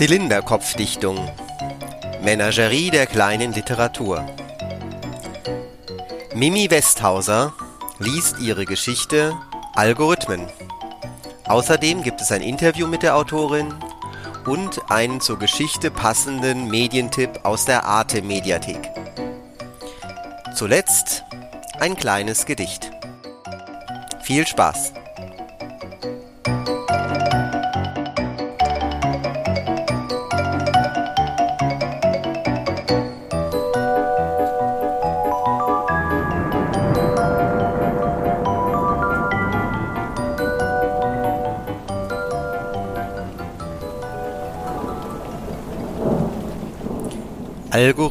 Zylinderkopfdichtung Menagerie der kleinen Literatur Mimi Westhauser liest ihre Geschichte Algorithmen. Außerdem gibt es ein Interview mit der Autorin und einen zur Geschichte passenden Medientipp aus der Arte Mediathek. Zuletzt ein kleines Gedicht. Viel Spaß!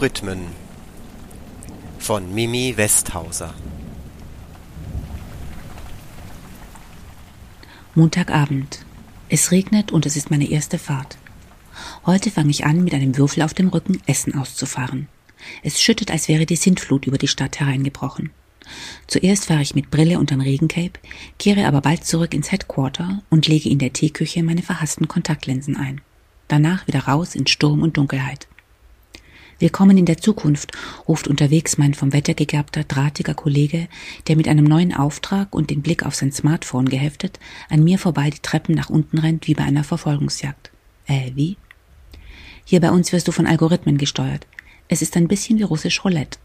Algorithmen von Mimi Westhauser Montagabend. Es regnet und es ist meine erste Fahrt. Heute fange ich an, mit einem Würfel auf dem Rücken Essen auszufahren. Es schüttet, als wäre die Sintflut über die Stadt hereingebrochen. Zuerst fahre ich mit Brille dann Regencape, kehre aber bald zurück ins Headquarter und lege in der Teeküche meine verhassten Kontaktlinsen ein. Danach wieder raus in Sturm und Dunkelheit. Willkommen in der Zukunft, ruft unterwegs mein vom Wetter gegerbter, drahtiger Kollege, der mit einem neuen Auftrag und den Blick auf sein Smartphone geheftet an mir vorbei die Treppen nach unten rennt wie bei einer Verfolgungsjagd. Äh, wie? Hier bei uns wirst du von Algorithmen gesteuert. Es ist ein bisschen wie russisch Roulette.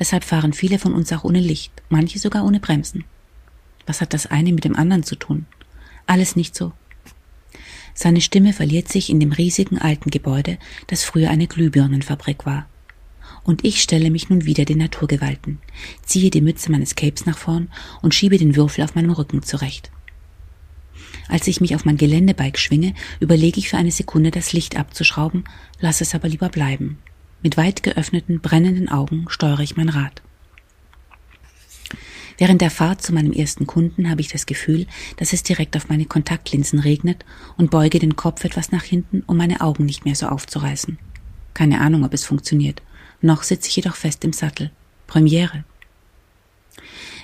Deshalb fahren viele von uns auch ohne Licht, manche sogar ohne Bremsen. Was hat das eine mit dem anderen zu tun? Alles nicht so. Seine Stimme verliert sich in dem riesigen alten Gebäude, das früher eine Glühbirnenfabrik war. Und ich stelle mich nun wieder den Naturgewalten, ziehe die Mütze meines Capes nach vorn und schiebe den Würfel auf meinem Rücken zurecht. Als ich mich auf mein Geländebike schwinge, überlege ich für eine Sekunde, das Licht abzuschrauben, lasse es aber lieber bleiben. Mit weit geöffneten, brennenden Augen steuere ich mein Rad. Während der Fahrt zu meinem ersten Kunden habe ich das Gefühl, dass es direkt auf meine Kontaktlinsen regnet und beuge den Kopf etwas nach hinten, um meine Augen nicht mehr so aufzureißen. Keine Ahnung, ob es funktioniert. Noch sitze ich jedoch fest im Sattel. Premiere.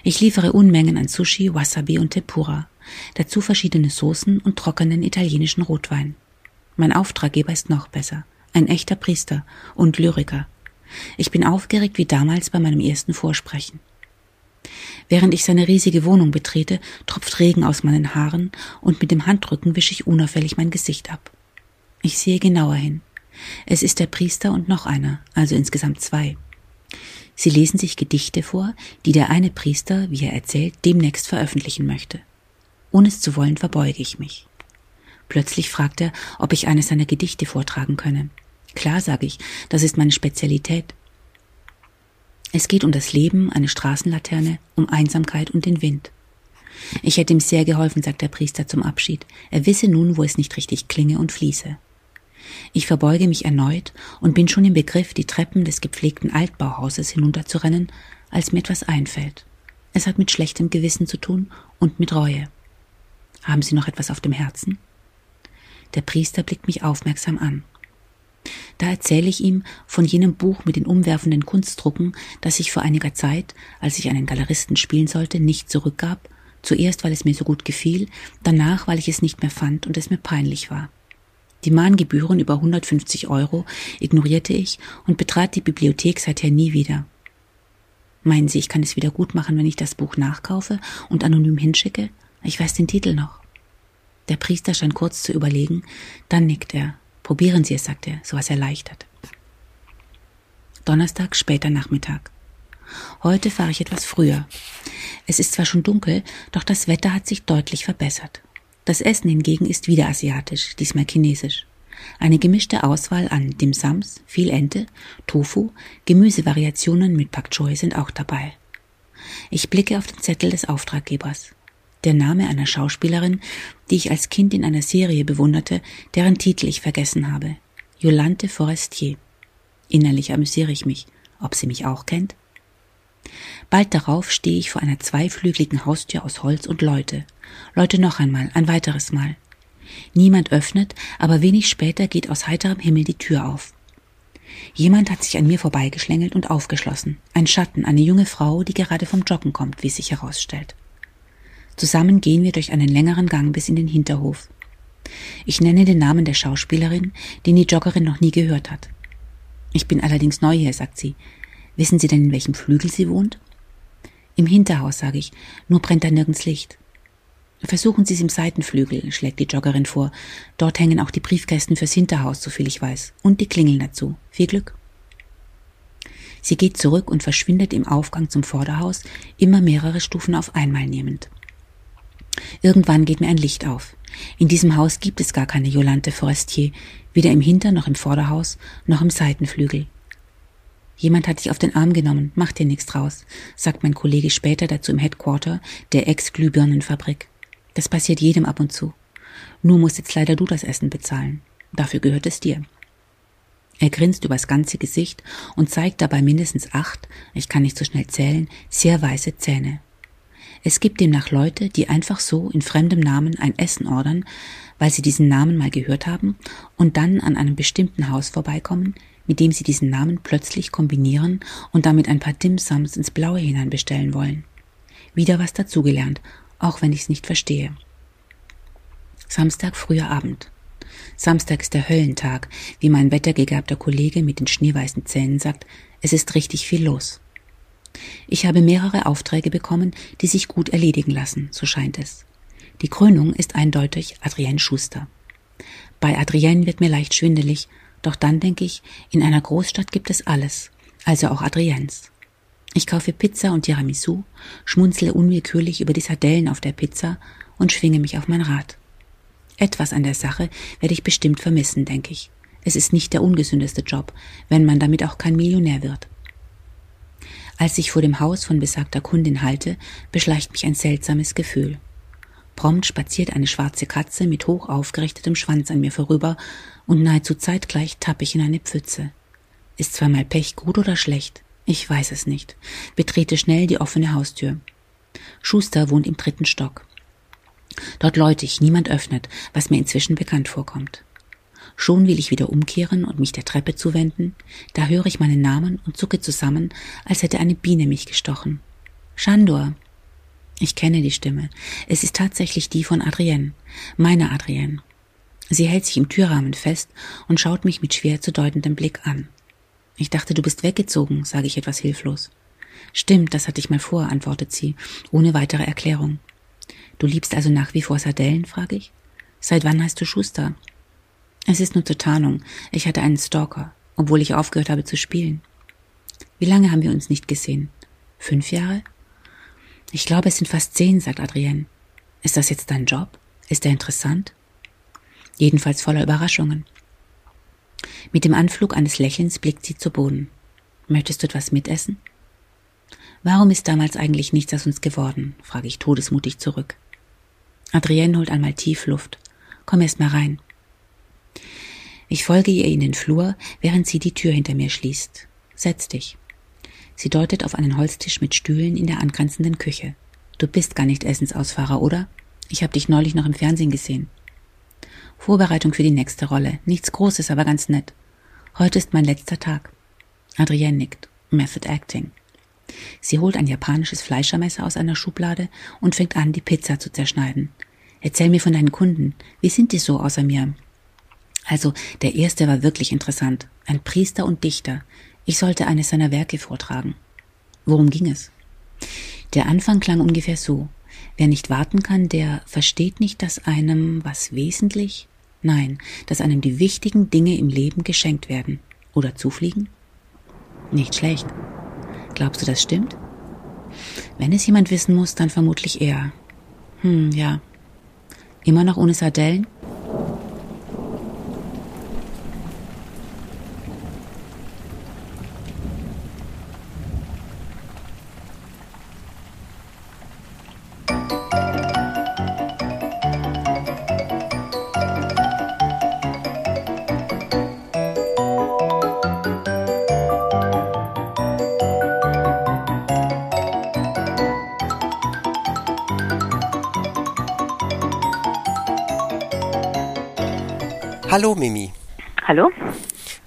Ich liefere Unmengen an Sushi, Wasabi und Tempura, dazu verschiedene Soßen und trockenen italienischen Rotwein. Mein Auftraggeber ist noch besser, ein echter Priester und Lyriker. Ich bin aufgeregt wie damals bei meinem ersten Vorsprechen. Während ich seine riesige Wohnung betrete, tropft Regen aus meinen Haaren und mit dem Handrücken wische ich unauffällig mein Gesicht ab. Ich sehe genauer hin. Es ist der Priester und noch einer, also insgesamt zwei. Sie lesen sich Gedichte vor, die der eine Priester, wie er erzählt, demnächst veröffentlichen möchte. Ohne es zu wollen, verbeuge ich mich. Plötzlich fragt er, ob ich eines seiner Gedichte vortragen könne. Klar, sage ich, das ist meine Spezialität. Es geht um das Leben, eine Straßenlaterne, um Einsamkeit und den Wind. Ich hätte ihm sehr geholfen, sagt der Priester zum Abschied. Er wisse nun, wo es nicht richtig klinge und fließe. Ich verbeuge mich erneut und bin schon im Begriff, die Treppen des gepflegten Altbauhauses hinunterzurennen, als mir etwas einfällt. Es hat mit schlechtem Gewissen zu tun und mit Reue. Haben Sie noch etwas auf dem Herzen? Der Priester blickt mich aufmerksam an. Da erzähle ich ihm von jenem Buch mit den umwerfenden Kunstdrucken, das ich vor einiger Zeit, als ich einen Galeristen spielen sollte, nicht zurückgab, zuerst weil es mir so gut gefiel, danach weil ich es nicht mehr fand und es mir peinlich war. Die Mahngebühren über 150 Euro ignorierte ich und betrat die Bibliothek seither nie wieder. Meinen Sie, ich kann es wieder gut machen, wenn ich das Buch nachkaufe und anonym hinschicke? Ich weiß den Titel noch. Der Priester scheint kurz zu überlegen, dann nickt er. Probieren Sie es, sagt er, so was erleichtert. Donnerstag, später Nachmittag. Heute fahre ich etwas früher. Es ist zwar schon dunkel, doch das Wetter hat sich deutlich verbessert. Das Essen hingegen ist wieder asiatisch, diesmal chinesisch. Eine gemischte Auswahl an Dim Sums, viel Ente, Tofu, Gemüsevariationen mit Pak Choi sind auch dabei. Ich blicke auf den Zettel des Auftraggebers der Name einer Schauspielerin, die ich als Kind in einer Serie bewunderte, deren Titel ich vergessen habe. Yolande Forestier. Innerlich amüsiere ich mich, ob sie mich auch kennt. Bald darauf stehe ich vor einer zweiflügeligen Haustür aus Holz und Leute. Leute noch einmal, ein weiteres Mal. Niemand öffnet, aber wenig später geht aus heiterem Himmel die Tür auf. Jemand hat sich an mir vorbeigeschlängelt und aufgeschlossen. Ein Schatten, eine junge Frau, die gerade vom Joggen kommt, wie sich herausstellt. Zusammen gehen wir durch einen längeren Gang bis in den Hinterhof. Ich nenne den Namen der Schauspielerin, den die Joggerin noch nie gehört hat. Ich bin allerdings neu hier, sagt sie. Wissen Sie denn, in welchem Flügel sie wohnt? Im Hinterhaus, sage ich, nur brennt da nirgends Licht. Versuchen Sie es im Seitenflügel, schlägt die Joggerin vor. Dort hängen auch die Briefkästen fürs Hinterhaus, soviel ich weiß. Und die Klingeln dazu. Viel Glück. Sie geht zurück und verschwindet im Aufgang zum Vorderhaus, immer mehrere Stufen auf einmal nehmend. Irgendwann geht mir ein Licht auf. In diesem Haus gibt es gar keine Jolante Forestier, weder im Hinter- noch im Vorderhaus, noch im Seitenflügel. Jemand hat dich auf den Arm genommen, mach dir nichts draus, sagt mein Kollege später dazu im Headquarter der Ex-Glühbirnenfabrik. Das passiert jedem ab und zu. Nur musst jetzt leider du das Essen bezahlen. Dafür gehört es dir. Er grinst übers ganze Gesicht und zeigt dabei mindestens acht, ich kann nicht so schnell zählen, sehr weiße Zähne. Es gibt demnach Leute, die einfach so in fremdem Namen ein Essen ordern, weil sie diesen Namen mal gehört haben und dann an einem bestimmten Haus vorbeikommen, mit dem sie diesen Namen plötzlich kombinieren und damit ein paar Dimsums ins Blaue hinein bestellen wollen. Wieder was dazugelernt auch wenn ich es nicht verstehe. Samstag früher Abend. Samstag ist der Höllentag, wie mein wettergegabter Kollege mit den schneeweißen Zähnen sagt, es ist richtig viel los. Ich habe mehrere Aufträge bekommen, die sich gut erledigen lassen, so scheint es. Die Krönung ist eindeutig Adrienne Schuster. Bei Adrienne wird mir leicht schwindelig, doch dann denke ich, in einer Großstadt gibt es alles, also auch Adriens. Ich kaufe Pizza und Tiramisu, schmunzle unwillkürlich über die Sardellen auf der Pizza und schwinge mich auf mein Rad. Etwas an der Sache werde ich bestimmt vermissen, denke ich. Es ist nicht der ungesündeste Job, wenn man damit auch kein Millionär wird. Als ich vor dem Haus von besagter Kundin halte, beschleicht mich ein seltsames Gefühl. Prompt spaziert eine schwarze Katze mit hoch aufgerichtetem Schwanz an mir vorüber und nahezu zeitgleich tappe ich in eine Pfütze. Ist zweimal Pech gut oder schlecht? Ich weiß es nicht. Betrete schnell die offene Haustür. Schuster wohnt im dritten Stock. Dort läute ich, niemand öffnet, was mir inzwischen bekannt vorkommt. Schon will ich wieder umkehren und mich der Treppe zuwenden, da höre ich meinen Namen und zucke zusammen, als hätte eine Biene mich gestochen. Chandor. Ich kenne die Stimme. Es ist tatsächlich die von Adrienne, meiner Adrienne. Sie hält sich im Türrahmen fest und schaut mich mit schwer zu deutendem Blick an. Ich dachte, du bist weggezogen, sage ich etwas hilflos. Stimmt, das hatte ich mal vor, antwortet sie, ohne weitere Erklärung. Du liebst also nach wie vor Sardellen, frage ich. Seit wann heißt du Schuster? Es ist nur zur Tarnung. Ich hatte einen Stalker, obwohl ich aufgehört habe zu spielen. Wie lange haben wir uns nicht gesehen? Fünf Jahre? Ich glaube, es sind fast zehn, sagt Adrienne. Ist das jetzt dein Job? Ist er interessant? Jedenfalls voller Überraschungen. Mit dem Anflug eines Lächelns blickt sie zu Boden. Möchtest du etwas mitessen? Warum ist damals eigentlich nichts aus uns geworden? frage ich todesmutig zurück. Adrienne holt einmal tief Luft. Komm erst mal rein. Ich folge ihr in den Flur, während sie die Tür hinter mir schließt. Setz dich. Sie deutet auf einen Holztisch mit Stühlen in der angrenzenden Küche. Du bist gar nicht Essensausfahrer, oder? Ich habe dich neulich noch im Fernsehen gesehen. Vorbereitung für die nächste Rolle. Nichts Großes, aber ganz nett. Heute ist mein letzter Tag. Adrienne nickt. Method Acting. Sie holt ein japanisches Fleischermesser aus einer Schublade und fängt an, die Pizza zu zerschneiden. Erzähl mir von deinen Kunden. Wie sind die so außer mir? Also, der erste war wirklich interessant. Ein Priester und Dichter. Ich sollte eines seiner Werke vortragen. Worum ging es? Der Anfang klang ungefähr so. Wer nicht warten kann, der versteht nicht, dass einem was wesentlich Nein, dass einem die wichtigen Dinge im Leben geschenkt werden. Oder zufliegen? Nicht schlecht. Glaubst du, das stimmt? Wenn es jemand wissen muss, dann vermutlich er. Hm, ja. Immer noch ohne Sardellen? Hallo Mimi. Hallo.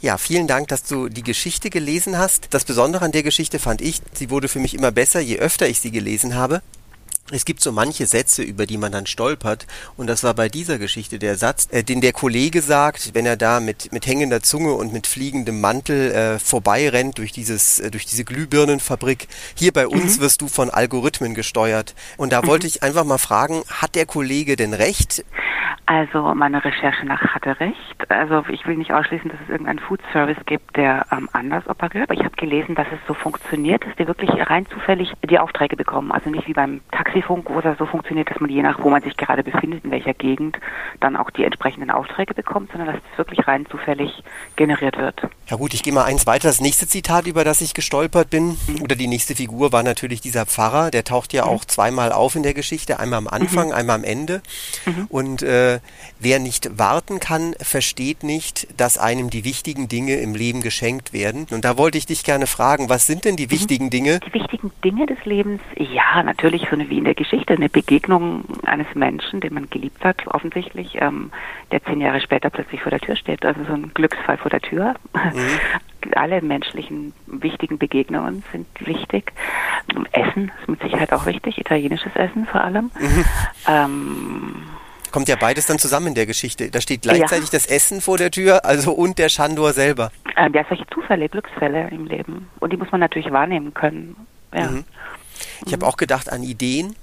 Ja, vielen Dank, dass du die Geschichte gelesen hast. Das Besondere an der Geschichte fand ich, sie wurde für mich immer besser, je öfter ich sie gelesen habe. Es gibt so manche Sätze, über die man dann stolpert. Und das war bei dieser Geschichte der Satz, äh, den der Kollege sagt, wenn er da mit, mit hängender Zunge und mit fliegendem Mantel äh, vorbeirennt durch dieses, äh, durch diese Glühbirnenfabrik. Hier bei uns mhm. wirst du von Algorithmen gesteuert. Und da mhm. wollte ich einfach mal fragen, hat der Kollege denn recht? Also meine Recherche nach hatte recht. Also ich will nicht ausschließen, dass es irgendeinen Food Service gibt, der ähm, anders operiert. Aber ich habe gelesen, dass es so funktioniert, dass die wirklich rein zufällig die Aufträge bekommen. Also nicht wie beim Taxifunk, wo es so funktioniert, dass man je nach, wo man sich gerade befindet, in welcher Gegend, dann auch die entsprechenden Aufträge bekommt, sondern dass es wirklich rein zufällig generiert wird. Ja gut, ich gehe mal eins weiter. Das nächste Zitat, über das ich gestolpert bin, mhm. oder die nächste Figur war natürlich dieser Pfarrer. Der taucht ja mhm. auch zweimal auf in der Geschichte, einmal am Anfang, mhm. einmal am Ende. Mhm. Und äh, wer nicht warten kann, versteht nicht, dass einem die wichtigen Dinge im Leben geschenkt werden. Und da wollte ich dich gerne fragen, was sind denn die mhm. wichtigen Dinge? Die wichtigen Dinge des Lebens, ja, natürlich so eine wie in der Geschichte, eine Begegnung eines Menschen, den man geliebt hat, offensichtlich, ähm, der zehn Jahre später plötzlich vor der Tür steht. Also so ein Glücksfall vor der Tür. Mhm. Alle menschlichen wichtigen Begegnungen sind wichtig. Essen ist mit Sicherheit auch wichtig, italienisches Essen vor allem. Mhm. Ähm, kommt ja beides dann zusammen in der Geschichte. Da steht gleichzeitig ja. das Essen vor der Tür, also und der Chandor selber. Ähm, ja, solche Zufälle, Glücksfälle im Leben. Und die muss man natürlich wahrnehmen können. Ja. Mhm. Ich habe auch gedacht an Ideen.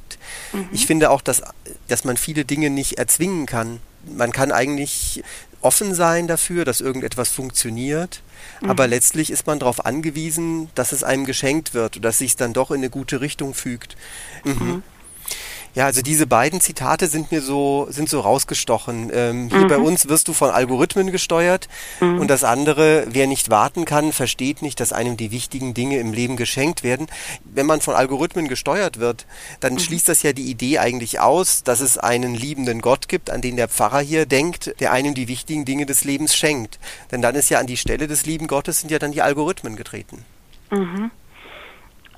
Mhm. Ich finde auch, dass, dass man viele Dinge nicht erzwingen kann. Man kann eigentlich offen sein dafür, dass irgendetwas funktioniert. Mhm. Aber letztlich ist man darauf angewiesen, dass es einem geschenkt wird und dass sich es dann doch in eine gute Richtung fügt. Mhm. Ja, also diese beiden Zitate sind mir so, sind so rausgestochen. Ähm, hier mhm. bei uns wirst du von Algorithmen gesteuert mhm. und das andere, wer nicht warten kann, versteht nicht, dass einem die wichtigen Dinge im Leben geschenkt werden. Wenn man von Algorithmen gesteuert wird, dann mhm. schließt das ja die Idee eigentlich aus, dass es einen liebenden Gott gibt, an den der Pfarrer hier denkt, der einem die wichtigen Dinge des Lebens schenkt. Denn dann ist ja an die Stelle des lieben Gottes sind ja dann die Algorithmen getreten. Mhm.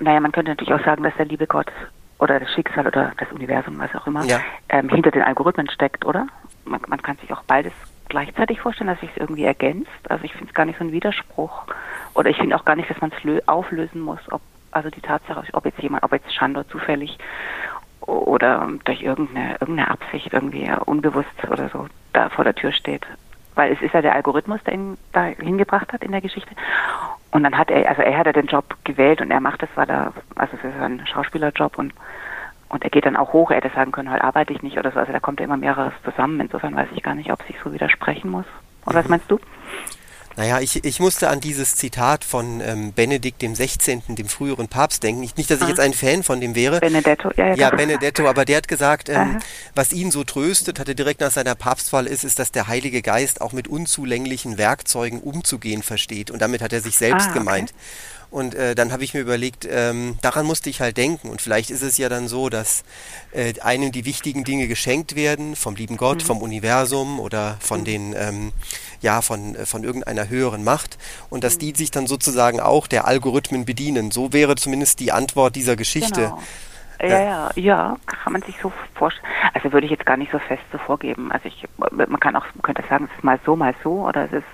Naja, man könnte natürlich auch sagen, dass der liebe Gott oder das Schicksal oder das Universum, was auch immer, ja. ähm, hinter den Algorithmen steckt, oder? Man, man, kann sich auch beides gleichzeitig vorstellen, dass sich es irgendwie ergänzt. Also ich finde es gar nicht so ein Widerspruch. Oder ich finde auch gar nicht, dass man es auflösen muss, ob also die Tatsache, ob jetzt jemand, ob jetzt Chandor zufällig oder durch irgendeine, irgendeine Absicht irgendwie unbewusst oder so da vor der Tür steht. Weil es ist ja der Algorithmus, der ihn da hingebracht hat in der Geschichte. Und dann hat er, also er hat ja den Job gewählt und er macht das, weil er, also für seinen Schauspielerjob und und er geht dann auch hoch, er hätte sagen können, heute arbeite ich nicht oder so. Also da kommt ja immer mehreres zusammen. Insofern weiß ich gar nicht, ob sich so widersprechen muss. Oder was mhm. meinst du? Naja, ich, ich musste an dieses Zitat von ähm, Benedikt dem 16., dem früheren Papst denken. Nicht, nicht dass ich ah. jetzt ein Fan von dem wäre. Benedetto, ja. Ja, ja Benedetto, aber der hat gesagt, ähm, was ihn so tröstet, hatte direkt nach seiner Papstwahl ist, ist, dass der Heilige Geist auch mit unzulänglichen Werkzeugen umzugehen versteht. Und damit hat er sich selbst ah, okay. gemeint. Und äh, dann habe ich mir überlegt, ähm, daran musste ich halt denken. Und vielleicht ist es ja dann so, dass äh, einem die wichtigen Dinge geschenkt werden vom lieben Gott, mhm. vom Universum oder von mhm. den, ähm, ja, von, äh, von irgendeiner höheren Macht. Und dass mhm. die sich dann sozusagen auch der Algorithmen bedienen. So wäre zumindest die Antwort dieser Geschichte. Genau. Ja, ja, ja, kann man sich so vorstellen. Also würde ich jetzt gar nicht so fest so vorgeben. Also ich, man kann auch, man könnte sagen, es ist mal so, mal so, oder es ist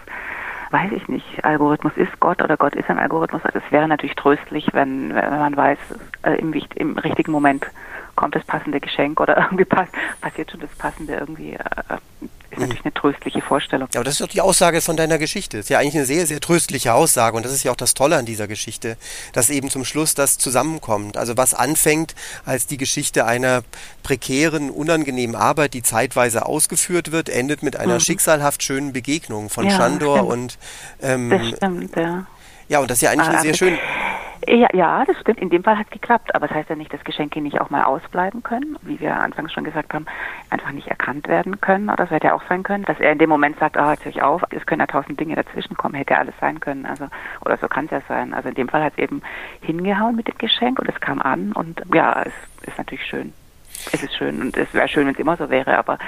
weiß ich nicht, Algorithmus ist Gott oder Gott ist ein Algorithmus. Also es wäre natürlich tröstlich, wenn, wenn man weiß, äh, im, im, richtigen Moment kommt das passende Geschenk oder irgendwie pass, passiert schon das passende irgendwie. Äh, ist mhm. natürlich eine tröstliche Vorstellung. Aber das ist doch die Aussage von deiner Geschichte. Das ist ja eigentlich eine sehr, sehr tröstliche Aussage. Und das ist ja auch das Tolle an dieser Geschichte, dass eben zum Schluss das zusammenkommt. Also was anfängt als die Geschichte einer prekären, unangenehmen Arbeit, die zeitweise ausgeführt wird, endet mit einer mhm. schicksalhaft schönen Begegnung von ja, Chandor stimmt. und ähm, das stimmt, ja. Ja, und das ist ja eigentlich ah, sehr schön. Ja, ja, das stimmt. In dem Fall hat es geklappt. Aber das heißt ja nicht, dass Geschenke nicht auch mal ausbleiben können, wie wir anfangs schon gesagt haben, einfach nicht erkannt werden können. Oder es hätte ja auch sein können, dass er in dem Moment sagt, ah, jetzt ich auf, es können ja tausend Dinge dazwischen kommen, hätte ja alles sein können. Also, oder so kann es ja sein. Also in dem Fall hat es eben hingehauen mit dem Geschenk und es kam an und ja, es ist natürlich schön. Es ist schön und es wäre schön, wenn es immer so wäre, aber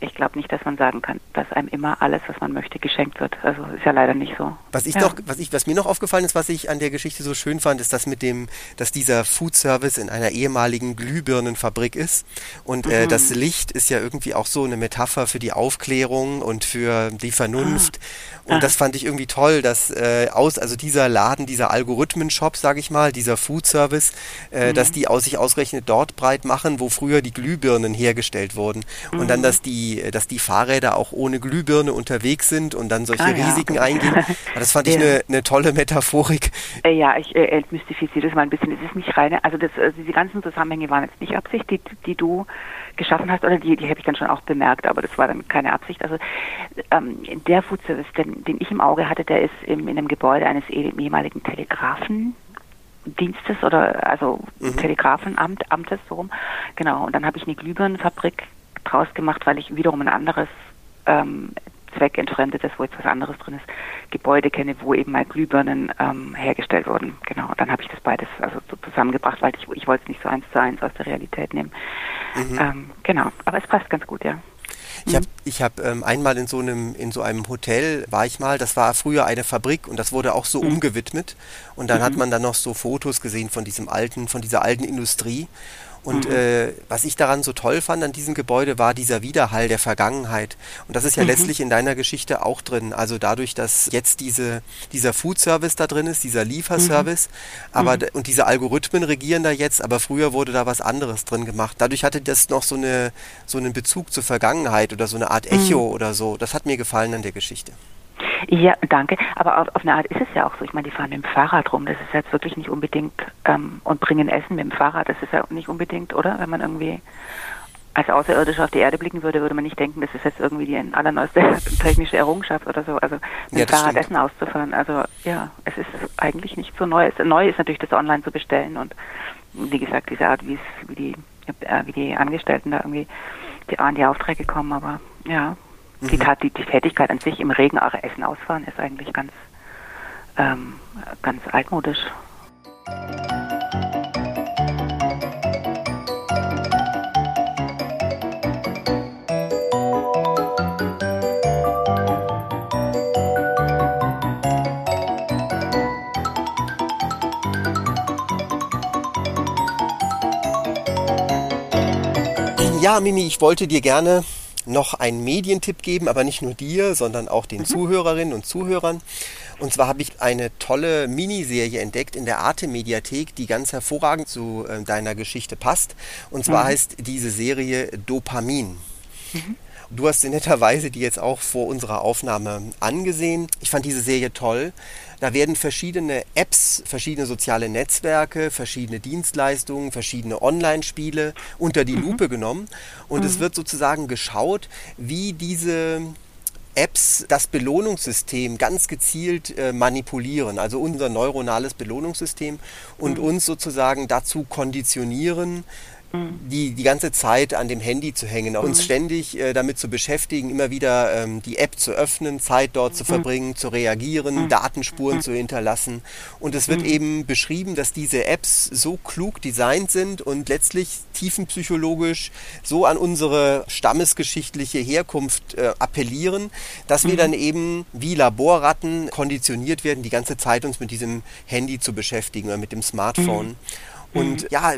ich glaube nicht, dass man sagen kann, dass einem immer alles, was man möchte, geschenkt wird. Also ist ja leider nicht so. Was ich ja. noch, was ich, was mir noch aufgefallen ist, was ich an der Geschichte so schön fand, ist das mit dem, dass dieser Food Service in einer ehemaligen Glühbirnenfabrik ist und äh, mhm. das Licht ist ja irgendwie auch so eine Metapher für die Aufklärung und für die Vernunft. Ah. Und ah. das fand ich irgendwie toll, dass äh, aus, also dieser Laden, dieser Algorithmen-Shop, sage ich mal, dieser Food Service, äh, mhm. dass die aus sich ausgerechnet dort breit machen, wo früher die Glühbirnen hergestellt wurden. Mhm. Und dann, dass die, dass die Fahrräder auch ohne Glühbirne unterwegs sind und dann solche ah, Risiken ja. eingehen. Das fand ich eine, eine tolle Metaphorik. Äh, ja, ich äh, entmystifiziere das mal ein bisschen. Es ist nicht reine, also das, also diese ganzen Zusammenhänge waren jetzt nicht Absicht, die, die du geschaffen hast, oder die, die habe ich dann schon auch bemerkt, aber das war dann keine Absicht. Also ähm, der Food Service, den, den ich im Auge hatte, der ist im, in einem Gebäude eines ehemaligen Telegrafendienstes oder also mhm. Telegrafenamt, Amtes so rum. Genau. Und dann habe ich eine Glühbirnenfabrik draus gemacht, weil ich wiederum ein anderes ähm, zweckentfremdetes, wo jetzt was anderes drin ist, Gebäude kenne, wo eben mal Glühbirnen ähm, hergestellt wurden. Genau, und dann habe ich das beides also so zusammengebracht, weil ich, ich wollte es nicht so eins zu eins aus der Realität nehmen. Mhm. Ähm, genau, aber es passt ganz gut, ja. Ich habe ich hab, ähm, einmal in so einem in so einem Hotel war ich mal, das war früher eine Fabrik und das wurde auch so mhm. umgewidmet und dann mhm. hat man dann noch so Fotos gesehen von diesem alten von dieser alten Industrie und mhm. äh, was ich daran so toll fand an diesem Gebäude war dieser Widerhall der Vergangenheit. Und das ist ja mhm. letztlich in deiner Geschichte auch drin. Also dadurch, dass jetzt diese, dieser Food Service da drin ist, dieser Lieferservice, mhm. aber mhm. und diese Algorithmen regieren da jetzt, aber früher wurde da was anderes drin gemacht. Dadurch hatte das noch so eine so einen Bezug zur Vergangenheit oder so eine Art Echo mhm. oder so. Das hat mir gefallen an der Geschichte. Ja, danke. Aber auf, auf, eine Art ist es ja auch so. Ich meine, die fahren mit dem Fahrrad rum. Das ist jetzt wirklich nicht unbedingt ähm, und bringen Essen mit dem Fahrrad. Das ist ja nicht unbedingt, oder? Wenn man irgendwie als Außerirdischer auf die Erde blicken würde, würde man nicht denken, das ist jetzt irgendwie die allerneueste technische Errungenschaft oder so. Also mit ja, dem Fahrrad stimmt. Essen auszufahren. Also ja, es ist eigentlich nicht so neu. Neu ist natürlich das online zu bestellen und wie gesagt, diese Art, wie es, wie die, äh, wie die Angestellten da irgendwie die, an die Aufträge kommen, aber ja, die, Tat, die, die Tätigkeit an sich im Regen auch Essen ausfahren ist eigentlich ganz, ähm, ganz altmodisch. Ja, Mimi, ich wollte dir gerne noch einen Medientipp geben, aber nicht nur dir, sondern auch den mhm. Zuhörerinnen und Zuhörern. Und zwar habe ich eine tolle Miniserie entdeckt in der Arte Mediathek, die ganz hervorragend zu äh, deiner Geschichte passt. Und zwar mhm. heißt diese Serie Dopamin. Mhm. Du hast sie netterweise die jetzt auch vor unserer Aufnahme angesehen. Ich fand diese Serie toll. Da werden verschiedene Apps, verschiedene soziale Netzwerke, verschiedene Dienstleistungen, verschiedene Online-Spiele unter die mhm. Lupe genommen und mhm. es wird sozusagen geschaut, wie diese Apps das Belohnungssystem ganz gezielt äh, manipulieren, also unser neuronales Belohnungssystem und mhm. uns sozusagen dazu konditionieren, die die ganze Zeit an dem Handy zu hängen, uns mhm. ständig äh, damit zu beschäftigen, immer wieder ähm, die App zu öffnen, Zeit dort zu mhm. verbringen, zu reagieren, mhm. Datenspuren zu hinterlassen. Und es wird eben beschrieben, dass diese Apps so klug designt sind und letztlich tiefenpsychologisch so an unsere stammesgeschichtliche Herkunft äh, appellieren, dass wir dann eben wie Laborratten konditioniert werden, die ganze Zeit uns mit diesem Handy zu beschäftigen oder mit dem Smartphone. Und mhm. ja,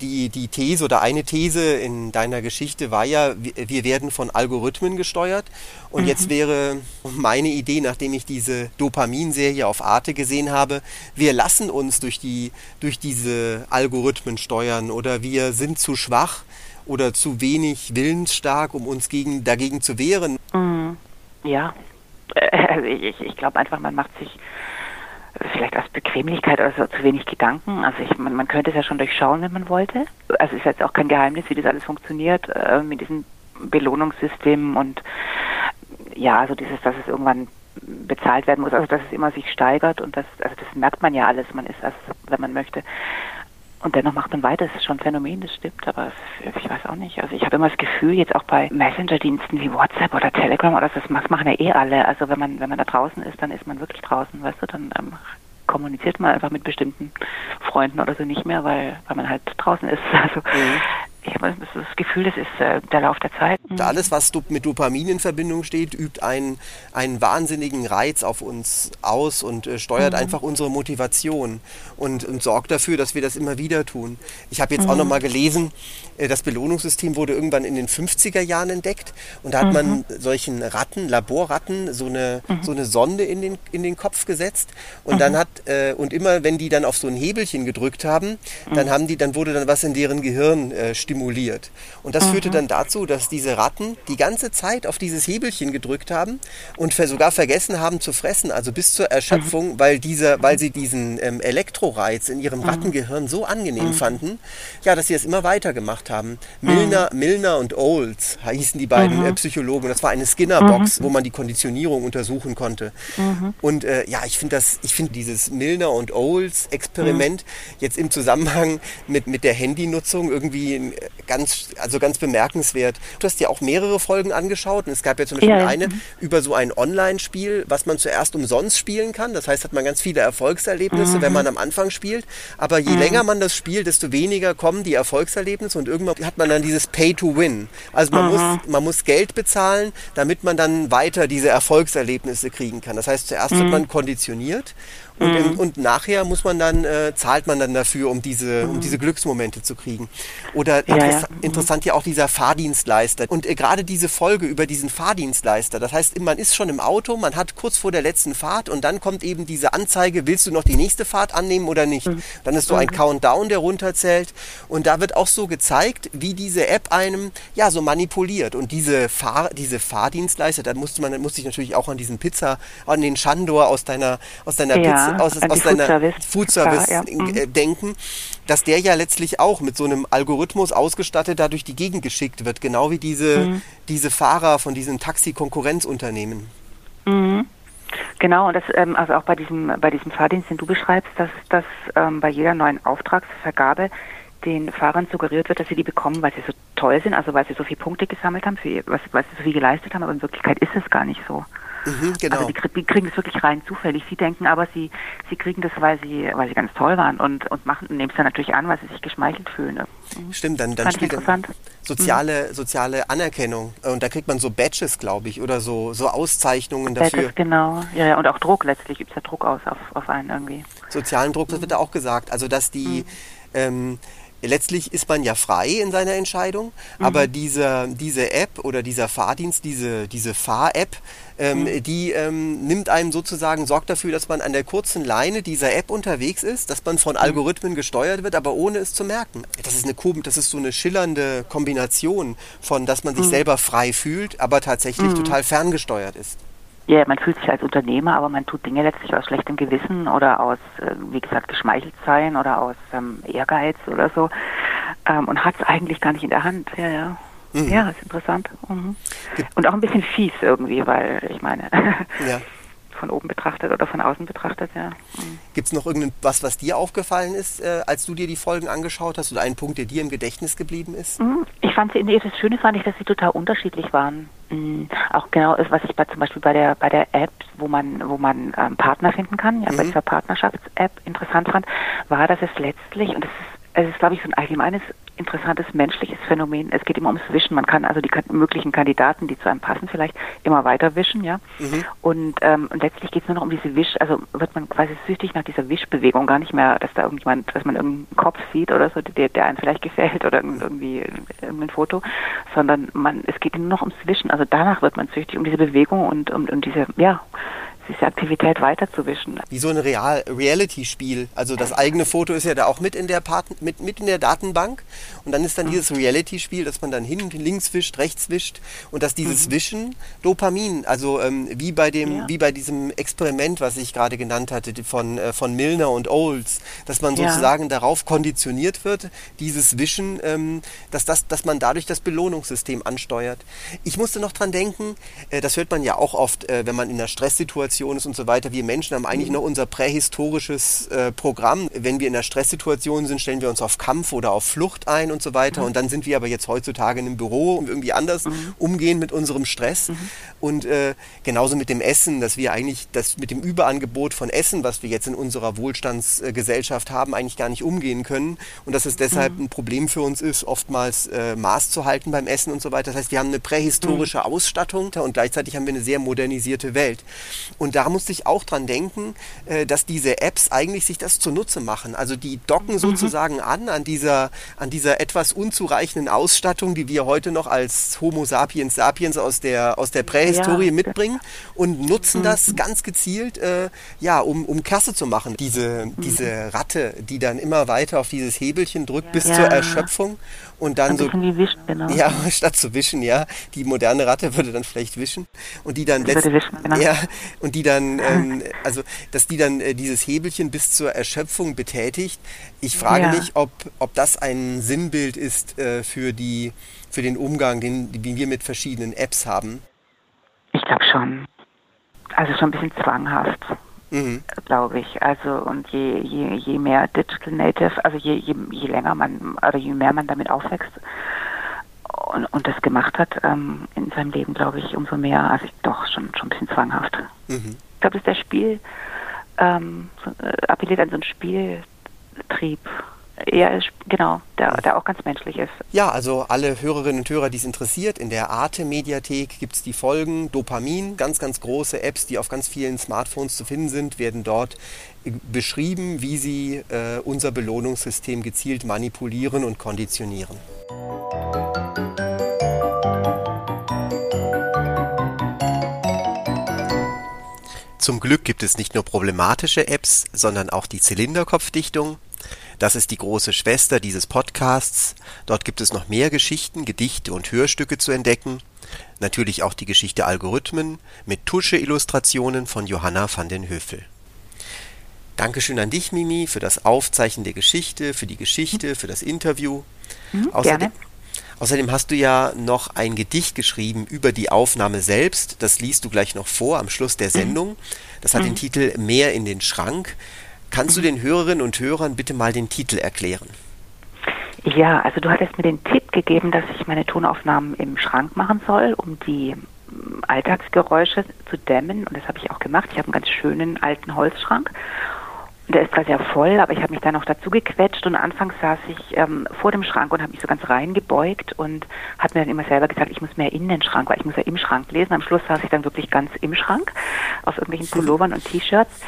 die, die These oder eine These in deiner Geschichte war ja, wir werden von Algorithmen gesteuert. Und mhm. jetzt wäre meine Idee, nachdem ich diese Dopamin-Serie auf Arte gesehen habe, wir lassen uns durch, die, durch diese Algorithmen steuern oder wir sind zu schwach oder zu wenig willensstark, um uns gegen, dagegen zu wehren. Mhm. Ja, also ich, ich glaube einfach, man macht sich vielleicht aus Bequemlichkeit oder so zu wenig Gedanken. Also ich, man, man könnte es ja schon durchschauen, wenn man wollte. Also es ist jetzt auch kein Geheimnis, wie das alles funktioniert äh, mit diesen Belohnungssystemen und ja, also dieses, dass es irgendwann bezahlt werden muss, also dass es immer sich steigert und das, also das merkt man ja alles, man ist das, wenn man möchte. Und dennoch macht man weiter, das ist schon ein Phänomen, das stimmt, aber ich weiß auch nicht. Also ich habe immer das Gefühl, jetzt auch bei Messenger-Diensten wie WhatsApp oder Telegram oder so, das machen ja eh alle. Also wenn man, wenn man da draußen ist, dann ist man wirklich draußen, weißt du, dann ähm, kommuniziert man einfach mit bestimmten Freunden oder so nicht mehr, weil, weil man halt draußen ist. Also mhm. Ich habe das Gefühl, das ist äh, der Lauf der Zeit. Mhm. Alles, was mit Dopamin in Verbindung steht, übt einen, einen wahnsinnigen Reiz auf uns aus und äh, steuert mhm. einfach unsere Motivation und, und sorgt dafür, dass wir das immer wieder tun. Ich habe jetzt mhm. auch noch mal gelesen, äh, das Belohnungssystem wurde irgendwann in den 50er Jahren entdeckt und da hat man mhm. solchen Ratten, Laborratten, so eine, mhm. so eine Sonde in den, in den Kopf gesetzt und dann hat, äh, und immer wenn die dann auf so ein Hebelchen gedrückt haben, dann haben die, dann wurde dann was in deren Gehirn äh, stimuliert. Und das führte dann dazu, dass diese Ratten die ganze Zeit auf dieses Hebelchen gedrückt haben und sogar vergessen haben zu fressen, also bis zur Erschöpfung, weil, dieser, weil sie diesen ähm, Elektroreiz in ihrem Rattengehirn so angenehm fanden, ja, dass sie das immer weiter gemacht haben. Milner, Milner und Olds hießen die beiden äh, Psychologen. Das war eine Skinner-Box, wo man die Konditionierung untersuchen konnte. Und äh, ja, ich finde das, ich finde dieses Milner und Olds Experiment jetzt im Zusammenhang mit, mit der Handynutzung irgendwie ganz, also ganz bemerkenswert. Du hast dir auch mehrere Folgen angeschaut und es gab ja zum Beispiel ja, eine mhm. über so ein Online-Spiel, was man zuerst umsonst spielen kann. Das heißt, hat man ganz viele Erfolgserlebnisse, mhm. wenn man am Anfang spielt. Aber je mhm. länger man das spielt, desto weniger kommen die Erfolgserlebnisse und irgendwann hat man dann dieses Pay to Win. Also man, muss, man muss Geld bezahlen, damit man dann weiter diese Erfolgserlebnisse kriegen kann. Das heißt, zuerst wird mhm. man konditioniert und, mhm. in, und nachher muss man dann, äh, zahlt man dann dafür, um diese, mhm. um diese Glücksmomente zu kriegen. Oder ja, interess ja. Mhm. interessant ja auch dieser Fahrdienstleister. Und äh, gerade diese Folge über diesen Fahrdienstleister. Das heißt, man ist schon im Auto, man hat kurz vor der letzten Fahrt und dann kommt eben diese Anzeige, willst du noch die nächste Fahrt annehmen oder nicht? Mhm. Dann ist so ein mhm. Countdown, der runterzählt. Und da wird auch so gezeigt, wie diese App einem ja so manipuliert. Und diese, Fahr diese Fahrdienstleister, da musste man, musste ich natürlich auch an diesen Pizza, an den Chandor aus deiner, aus deiner ja. Pizza aus, aus deiner Food Service ja. Äh, denken, dass der ja letztlich auch mit so einem Algorithmus ausgestattet da durch die Gegend geschickt wird, genau wie diese, mhm. diese Fahrer von diesen Taxi-Konkurrenzunternehmen. Mhm. Genau, und das, ähm, also auch bei diesem, bei diesem Fahrdienst, den du beschreibst, dass, dass ähm, bei jeder neuen Auftragsvergabe den Fahrern suggeriert wird, dass sie die bekommen, weil sie so toll sind, also weil sie so viele Punkte gesammelt haben, für, was, was sie so viel geleistet haben, aber in Wirklichkeit ist es gar nicht so. Mhm, genau. Also die, die, kriegen es wirklich rein zufällig. Sie denken aber, sie, sie kriegen das, weil sie, weil sie ganz toll waren und, und machen, nehmen es dann natürlich an, weil sie sich geschmeichelt fühlen. Mhm. Stimmt, dann, dann spielt soziale, mhm. soziale Anerkennung. Und da kriegt man so Badges, glaube ich, oder so, so Auszeichnungen dafür. Badges, genau. Ja, ja, und auch Druck letztlich gibt es ja Druck aus auf, auf einen irgendwie. Sozialen Druck, das wird da auch gesagt. Also dass die mhm. ähm, letztlich ist man ja frei in seiner Entscheidung, mhm. aber diese, diese App oder dieser Fahrdienst, diese, diese Fahr-App, ähm, mhm. die ähm, nimmt einem sozusagen, sorgt dafür, dass man an der kurzen Leine dieser App unterwegs ist, dass man von mhm. Algorithmen gesteuert wird, aber ohne es zu merken. Das ist, eine, das ist so eine schillernde Kombination von, dass man sich mhm. selber frei fühlt, aber tatsächlich mhm. total ferngesteuert ist. Ja, man fühlt sich als Unternehmer, aber man tut Dinge letztlich aus schlechtem Gewissen oder aus, äh, wie gesagt, geschmeichelt sein oder aus ähm, Ehrgeiz oder so ähm, und hat es eigentlich gar nicht in der Hand. Ja, ja. Mhm. Ja, ist interessant. Mhm. Und auch ein bisschen fies irgendwie, weil ich meine, ja. von oben betrachtet oder von außen betrachtet, ja. Mhm. Gibt es noch irgendwas, was dir aufgefallen ist, äh, als du dir die Folgen angeschaut hast oder einen Punkt, der dir im Gedächtnis geblieben ist? Mhm. Ich fand sie, nee, das Schöne fand ich, dass sie total unterschiedlich waren. Mhm. Auch genau, was ich bei, zum Beispiel bei der bei der App, wo man wo man ähm, Partner finden kann, ja, mhm. bei dieser Partnerschafts-App interessant fand, war, dass es letztlich und das ist es ist, glaube ich, so ein allgemeines interessantes menschliches Phänomen. Es geht immer ums Wischen. Man kann also die möglichen Kandidaten, die zu einem passen, vielleicht immer weiter wischen, ja. Mhm. Und, ähm, und letztlich geht es nur noch um diese Wisch, also wird man quasi süchtig nach dieser Wischbewegung, gar nicht mehr, dass da irgendjemand, dass man irgendeinen Kopf sieht oder so, der, der einem vielleicht gefällt oder irgendwie irgendein Foto, sondern man, es geht nur noch ums Wischen. Also danach wird man süchtig, um diese Bewegung und um, um diese, ja, diese Aktivität weiterzuwischen. Wie so ein Real Reality-Spiel. Also das eigene Foto ist ja da auch mit in der Part mit, mit in der Datenbank und dann ist dann mhm. dieses Reality-Spiel, dass man dann hin links wischt, rechts wischt und dass dieses mhm. Wischen Dopamin, also ähm, wie bei dem, ja. wie bei diesem Experiment, was ich gerade genannt hatte, von, äh, von Milner und Olds, dass man sozusagen ja. darauf konditioniert wird, dieses Wischen, ähm, dass, das, dass man dadurch das Belohnungssystem ansteuert. Ich musste noch dran denken, äh, das hört man ja auch oft, äh, wenn man in einer Stresssituation Stresssituation ist und so weiter. Wir Menschen haben eigentlich noch unser prähistorisches äh, Programm. Wenn wir in einer Stresssituation sind, stellen wir uns auf Kampf oder auf Flucht ein und so weiter. Mhm. Und dann sind wir aber jetzt heutzutage in einem Büro und irgendwie anders mhm. umgehen mit unserem Stress. Mhm. Und äh, genauso mit dem Essen, dass wir eigentlich das mit dem Überangebot von Essen, was wir jetzt in unserer Wohlstandsgesellschaft haben, eigentlich gar nicht umgehen können. Und dass es deshalb mhm. ein Problem für uns ist, oftmals äh, Maß zu halten beim Essen und so weiter. Das heißt, wir haben eine prähistorische mhm. Ausstattung und gleichzeitig haben wir eine sehr modernisierte Welt. Und da musste ich auch dran denken, äh, dass diese Apps eigentlich sich das zunutze machen. Also die docken mhm. sozusagen an an dieser, an dieser etwas unzureichenden Ausstattung, die wir heute noch als Homo sapiens sapiens aus der, aus der Prähistorie ja. mitbringen und nutzen mhm. das ganz gezielt, äh, ja, um, um Klasse zu machen. Diese, mhm. diese Ratte, die dann immer weiter auf dieses Hebelchen drückt ja. bis zur Erschöpfung und dann so wischen, genau. ja statt zu wischen ja die moderne Ratte würde dann vielleicht wischen und die dann letztlich genau. ja und die dann ähm, also dass die dann äh, dieses Hebelchen bis zur Erschöpfung betätigt ich frage ja. mich ob ob das ein Sinnbild ist äh, für die für den Umgang den, den wir mit verschiedenen Apps haben ich glaube schon also schon ein bisschen zwanghaft mhm. glaube ich. Also und je, je, je mehr Digital Native, also je, je, je länger man oder je mehr man damit aufwächst und, und das gemacht hat ähm, in seinem Leben, glaube ich, umso mehr, also ich, doch schon, schon ein bisschen zwanghaft. Mhm. Ich glaube, dass der Spiel ähm, so, äh, appelliert an so einen Spieltrieb ja, genau, der, der auch ganz menschlich ist. Ja, also alle Hörerinnen und Hörer, die es interessiert, in der Arte-Mediathek gibt es die Folgen Dopamin, ganz, ganz große Apps, die auf ganz vielen Smartphones zu finden sind, werden dort beschrieben, wie sie äh, unser Belohnungssystem gezielt manipulieren und konditionieren. Zum Glück gibt es nicht nur problematische Apps, sondern auch die Zylinderkopfdichtung, das ist die große Schwester dieses Podcasts. Dort gibt es noch mehr Geschichten, Gedichte und Hörstücke zu entdecken. Natürlich auch die Geschichte Algorithmen mit Tusche-Illustrationen von Johanna van den Höfel. Dankeschön an dich, Mimi, für das Aufzeichnen der Geschichte, für die Geschichte, für das Interview. Mhm, außerdem, gerne. Außerdem hast du ja noch ein Gedicht geschrieben über die Aufnahme selbst. Das liest du gleich noch vor am Schluss der Sendung. Das hat mhm. den Titel Mehr in den Schrank. Kannst du den Hörerinnen und Hörern bitte mal den Titel erklären? Ja, also du hattest mir den Tipp gegeben, dass ich meine Tonaufnahmen im Schrank machen soll, um die mm, Alltagsgeräusche zu dämmen. Und das habe ich auch gemacht. Ich habe einen ganz schönen alten Holzschrank der ist zwar sehr voll, aber ich habe mich da noch dazu gequetscht und anfangs saß ich ähm, vor dem Schrank und habe mich so ganz reingebeugt und habe mir dann immer selber gesagt, ich muss mehr in den Schrank, weil ich muss ja im Schrank lesen. Am Schluss saß ich dann wirklich ganz im Schrank auf irgendwelchen Pullovern und T-Shirts.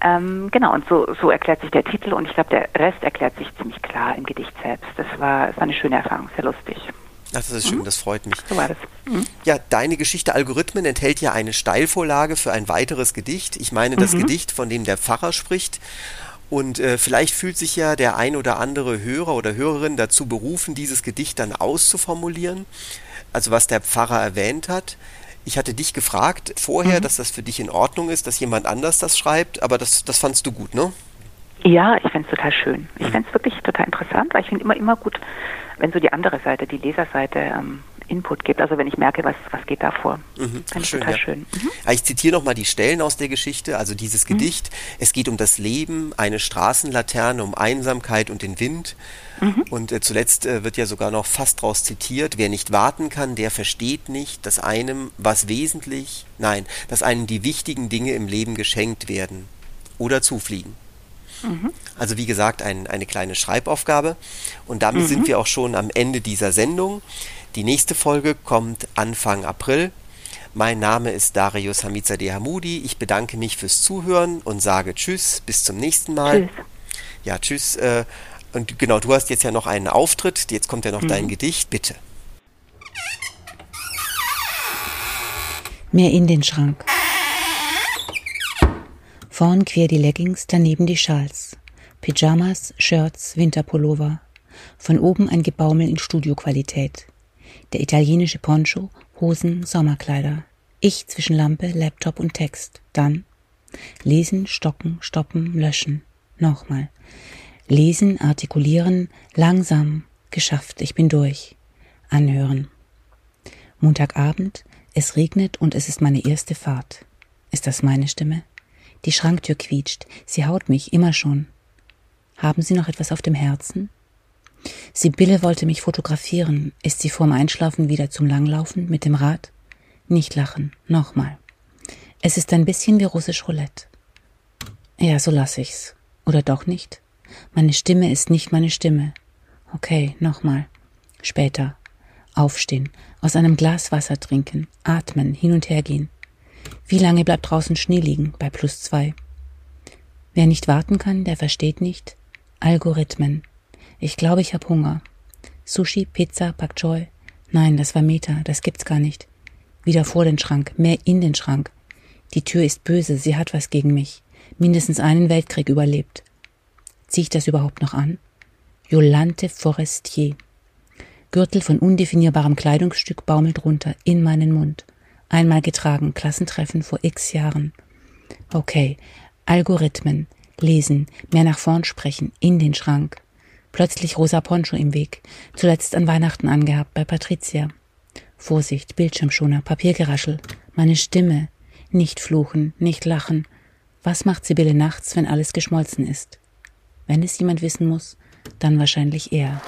Ähm, genau, und so, so erklärt sich der Titel und ich glaube, der Rest erklärt sich ziemlich klar im Gedicht selbst. Das war, das war eine schöne Erfahrung, sehr lustig. Ach, das ist schön, mhm. das freut mich. So war das. Mhm. Ja, deine Geschichte Algorithmen enthält ja eine Steilvorlage für ein weiteres Gedicht. Ich meine das mhm. Gedicht, von dem der Pfarrer spricht. Und äh, vielleicht fühlt sich ja der ein oder andere Hörer oder Hörerin dazu berufen, dieses Gedicht dann auszuformulieren. Also was der Pfarrer erwähnt hat. Ich hatte dich gefragt vorher, mhm. dass das für dich in Ordnung ist, dass jemand anders das schreibt, aber das, das fandst du gut, ne? Ja, ich fände es total schön. Ich mhm. fände es wirklich total interessant, weil ich finde immer, immer gut, wenn so die andere Seite, die Leserseite, ähm, Input gibt. Also wenn ich merke, was, was geht da vor. Mhm, Finde ich total ja. schön. Mhm. Ich zitiere nochmal die Stellen aus der Geschichte, also dieses mhm. Gedicht. Es geht um das Leben, eine Straßenlaterne, um Einsamkeit und den Wind. Mhm. Und äh, zuletzt äh, wird ja sogar noch fast draus zitiert, wer nicht warten kann, der versteht nicht, dass einem was wesentlich, nein, dass einem die wichtigen Dinge im Leben geschenkt werden oder zufliegen. Mhm. Also wie gesagt, ein, eine kleine Schreibaufgabe. Und damit mhm. sind wir auch schon am Ende dieser Sendung. Die nächste Folge kommt Anfang April. Mein Name ist Darius Hamizadeh Hamudi. Ich bedanke mich fürs Zuhören und sage Tschüss, bis zum nächsten Mal. Tschüss. Ja, Tschüss. Äh, und genau, du hast jetzt ja noch einen Auftritt. Jetzt kommt ja noch mhm. dein Gedicht. Bitte. Mehr in den Schrank. Vorn quer die Leggings, daneben die Schals. Pyjamas, Shirts, Winterpullover. Von oben ein Gebaumel in Studioqualität. Der italienische Poncho, Hosen, Sommerkleider. Ich zwischen Lampe, Laptop und Text. Dann lesen, stocken, stoppen, löschen. Nochmal. Lesen, artikulieren, langsam, geschafft, ich bin durch. Anhören. Montagabend, es regnet und es ist meine erste Fahrt. Ist das meine Stimme? Die Schranktür quietscht. Sie haut mich, immer schon. Haben Sie noch etwas auf dem Herzen? Sibylle wollte mich fotografieren. Ist sie vorm Einschlafen wieder zum Langlaufen mit dem Rad? Nicht lachen. Nochmal. Es ist ein bisschen wie russisch Roulette. Ja, so lass ich's. Oder doch nicht? Meine Stimme ist nicht meine Stimme. Okay, nochmal. Später. Aufstehen, aus einem Glas Wasser trinken, atmen, hin und her gehen. Wie lange bleibt draußen Schnee liegen bei plus zwei? Wer nicht warten kann, der versteht nicht. Algorithmen. Ich glaube, ich hab Hunger. Sushi, Pizza, Pak Choi. Nein, das war Meta, das gibt's gar nicht. Wieder vor den Schrank, mehr in den Schrank. Die Tür ist böse, sie hat was gegen mich. Mindestens einen Weltkrieg überlebt. Zieh ich das überhaupt noch an? Jolante Forestier. Gürtel von undefinierbarem Kleidungsstück baumelt runter in meinen Mund. Einmal getragen, Klassentreffen vor x Jahren. Okay, Algorithmen, lesen, mehr nach vorn sprechen, in den Schrank. Plötzlich rosa Poncho im Weg, zuletzt an Weihnachten angehabt bei Patricia. Vorsicht, Bildschirmschoner, Papiergeraschel, meine Stimme. Nicht fluchen, nicht lachen. Was macht Sibylle nachts, wenn alles geschmolzen ist? Wenn es jemand wissen muss, dann wahrscheinlich er.